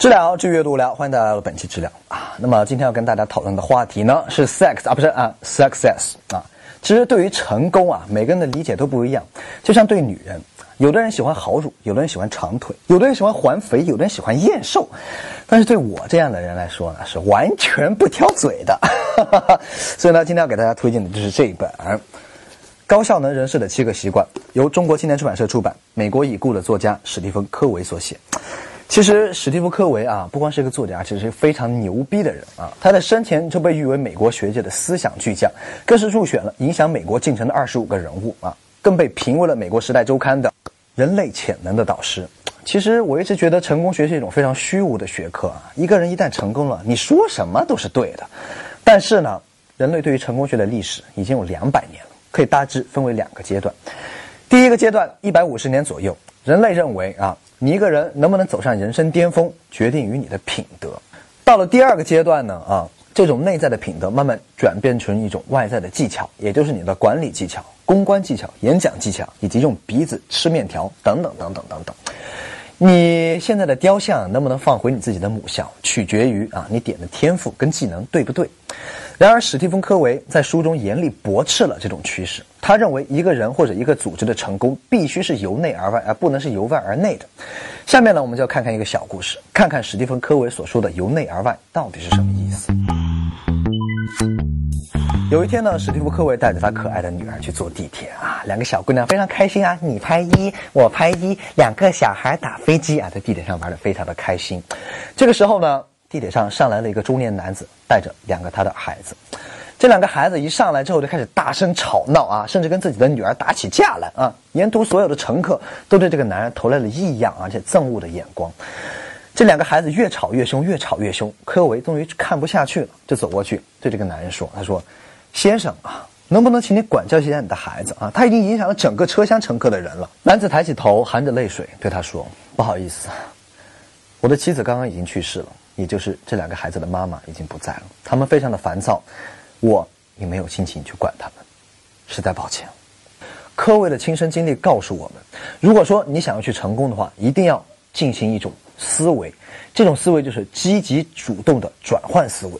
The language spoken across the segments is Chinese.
治疗治愈读聊，欢迎大家来到本期治疗啊。那么今天要跟大家讨论的话题呢是 sex 啊，不是啊，success 啊。其实对于成功啊，每个人的理解都不一样。就像对女人，有的人喜欢好乳，有的人喜欢长腿，有的人喜欢环肥，有的人喜欢艳瘦。但是对我这样的人来说呢，是完全不挑嘴的。所以呢，今天要给大家推荐的就是这一本《高效能人士的七个习惯》，由中国青年出版社出版，美国已故的作家史蒂芬·科维所写。其实史蒂夫·科维啊，不光是一个作家，其实是非常牛逼的人啊。他在生前就被誉为美国学界的思想巨匠，更是入选了影响美国进程的二十五个人物啊，更被评为了美国《时代周刊》的人类潜能的导师。其实我一直觉得成功学是一种非常虚无的学科啊。一个人一旦成功了，你说什么都是对的。但是呢，人类对于成功学的历史已经有两百年了，可以大致分为两个阶段。第一个阶段，一百五十年左右，人类认为啊。你一个人能不能走上人生巅峰，决定于你的品德。到了第二个阶段呢，啊，这种内在的品德慢慢转变成一种外在的技巧，也就是你的管理技巧、公关技巧、演讲技巧，以及用鼻子吃面条等等等等等等。你现在的雕像能不能放回你自己的母校，取决于啊，你点的天赋跟技能对不对？然而，史蒂芬·科维在书中严厉驳斥了这种趋势。他认为，一个人或者一个组织的成功必须是由内而外，而不能是由外而内的。下面呢，我们就要看看一个小故事，看看史蒂芬·科维所说的“由内而外”到底是什么意思。有一天呢，史蒂夫·科维带着他可爱的女儿去坐地铁啊，两个小姑娘非常开心啊，你拍一，我拍一，两个小孩打飞机啊，在地铁上玩的非常的开心。这个时候呢。地铁上上来了一个中年男子，带着两个他的孩子。这两个孩子一上来之后就开始大声吵闹啊，甚至跟自己的女儿打起架来啊。沿途所有的乘客都对这个男人投来了异样而且憎恶的眼光。这两个孩子越吵越凶，越吵越凶。科维终于看不下去了，就走过去对这个男人说：“他说，先生啊，能不能请你管教一下你的孩子啊？他已经影响了整个车厢乘客的人了。”男子抬起头，含着泪水对他说：“不好意思，我的妻子刚刚已经去世了。”也就是这两个孩子的妈妈已经不在了，他们非常的烦躁，我也没有心情去管他们，实在抱歉。科威的亲身经历告诉我们，如果说你想要去成功的话，一定要进行一种思维，这种思维就是积极主动的转换思维。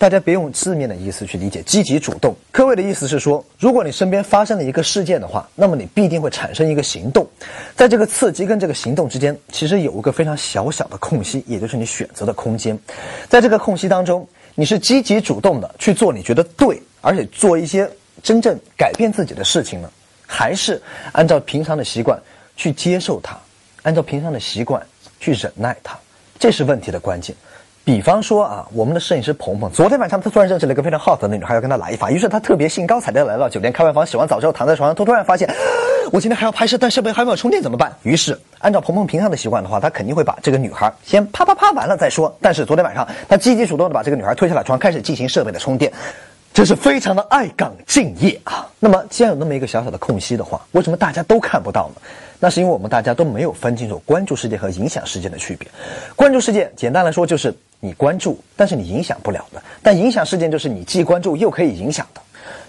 大家别用字面的意思去理解积极主动。科位的意思是说，如果你身边发生了一个事件的话，那么你必定会产生一个行动，在这个刺激跟这个行动之间，其实有一个非常小小的空隙，也就是你选择的空间。在这个空隙当中，你是积极主动的去做你觉得对，而且做一些真正改变自己的事情呢，还是按照平常的习惯去接受它，按照平常的习惯去忍耐它，这是问题的关键。比方说啊，我们的摄影师鹏鹏，昨天晚上他突然认识了一个非常 hot 的女孩，要跟他来一发，于是他特别兴高采烈来到酒店，开完房洗完澡之后躺在床上，他突然发现，我今天还要拍摄，但设备还没有充电怎么办？于是按照鹏鹏平常的习惯的话，他肯定会把这个女孩先啪啪啪完了再说。但是昨天晚上他积极主动的把这个女孩推下了床，开始进行设备的充电。这是非常的爱岗敬业啊！那么，既然有那么一个小小的空隙的话，为什么大家都看不到呢？那是因为我们大家都没有分清楚关注事件和影响事件的区别。关注事件，简单来说就是你关注，但是你影响不了的；但影响事件，就是你既关注又可以影响的。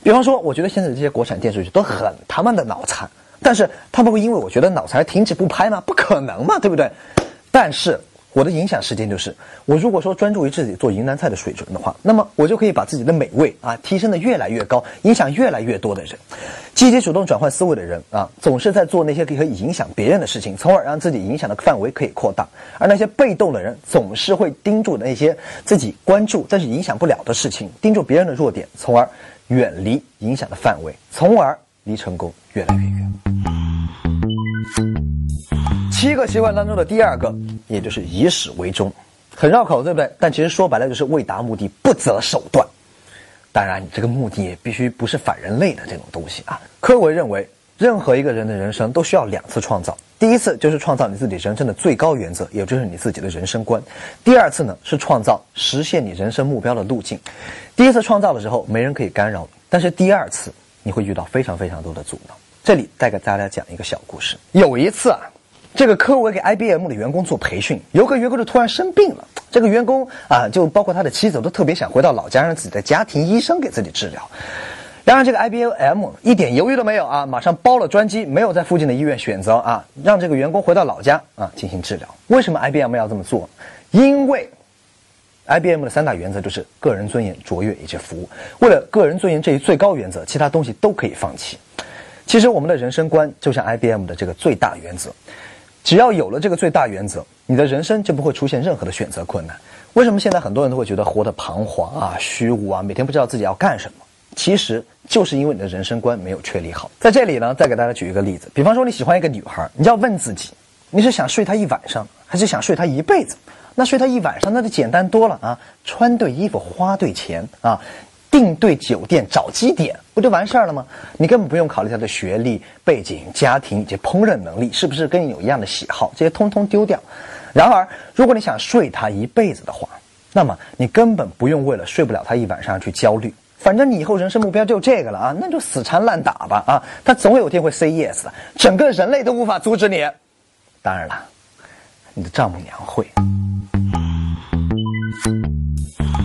比方说，我觉得现在这些国产电视剧都很他妈的脑残，但是他们会因为我觉得脑残停止不拍吗？不可能嘛，对不对？但是。我的影响时间就是，我如果说专注于自己做云南菜的水准的话，那么我就可以把自己的美味啊提升的越来越高，影响越来越多的人。积极主动转换思维的人啊，总是在做那些可以影响别人的事情，从而让自己影响的范围可以扩大。而那些被动的人，总是会盯住那些自己关注但是影响不了的事情，盯住别人的弱点，从而远离影响的范围，从而离成功越来越远。七个习惯当中的第二个，也就是以始为终，很绕口，对不对？但其实说白了就是为达目的不择手段。当然，你这个目的也必须不是反人类的这种东西啊。科维认为，任何一个人的人生都需要两次创造，第一次就是创造你自己人生的最高原则，也就是你自己的人生观；第二次呢是创造实现你人生目标的路径。第一次创造的时候，没人可以干扰你，但是第二次你会遇到非常非常多的阻挠。这里再给大家讲一个小故事，有一次啊。这个科维给 IBM 的员工做培训，有个员工就突然生病了。这个员工啊，就包括他的妻子，都特别想回到老家，让自己的家庭医生给自己治疗。然而，这个 IBM 一点犹豫都没有啊，马上包了专机，没有在附近的医院选择啊，让这个员工回到老家啊进行治疗。为什么 IBM 要这么做？因为 IBM 的三大原则就是个人尊严、卓越以及服务。为了个人尊严这一最高原则，其他东西都可以放弃。其实我们的人生观就像 IBM 的这个最大原则，只要有了这个最大原则，你的人生就不会出现任何的选择困难。为什么现在很多人都会觉得活得彷徨啊、虚无啊，每天不知道自己要干什么？其实就是因为你的人生观没有确立好。在这里呢，再给大家举一个例子，比方说你喜欢一个女孩，你要问自己，你是想睡她一晚上，还是想睡她一辈子？那睡她一晚上，那就简单多了啊，穿对衣服，花对钱啊，订对酒店，找基点，不就完事儿了吗？你根本不用考虑他的学历、背景、家庭以及烹饪能力是不是跟你有一样的喜好，这些通通丢掉。然而，如果你想睡他一辈子的话，那么你根本不用为了睡不了他一晚上去焦虑。反正你以后人生目标就这个了啊，那就死缠烂打吧啊！他总有一天会 say yes 的，整个人类都无法阻止你。当然了，你的丈母娘会。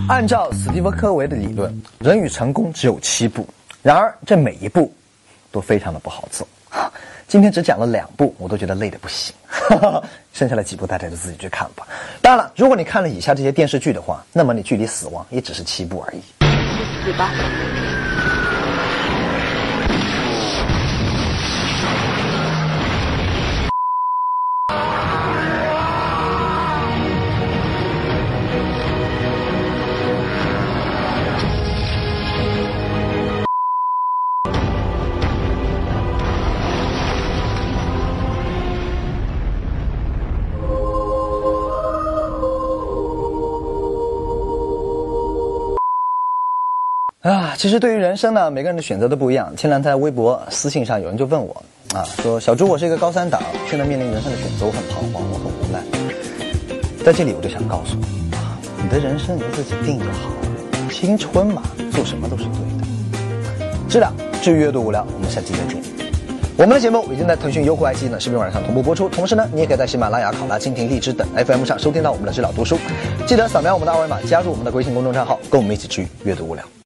按照斯蒂夫·科维的理论，人与成功只有七步，然而这每一步都非常的不好走。今天只讲了两步，我都觉得累得不行。剩下的几步大家就自己去看吧。当然了，如果你看了以下这些电视剧的话，那么你距离死亡也只是七步而已。死吧！其实对于人生呢，每个人的选择都不一样。前两天微博私信上有人就问我，啊，说小朱，我是一个高三党，现在面临人生的选择，我很彷徨，我很无奈。在这里我就想告诉你，啊，你的人生你自己定就好了。青春嘛，做什么都是对的。知了，至于阅读无聊，我们下期再见。我们的节目已经在腾讯、优酷、爱奇艺呢视频网站上同步播出，同时呢，你也可以在喜马拉雅、考拉、蜻蜓、荔枝等 FM 上收听到我们的知了读书。记得扫描我们的二维码，加入我们的微信公众账号，跟我们一起去阅读无聊。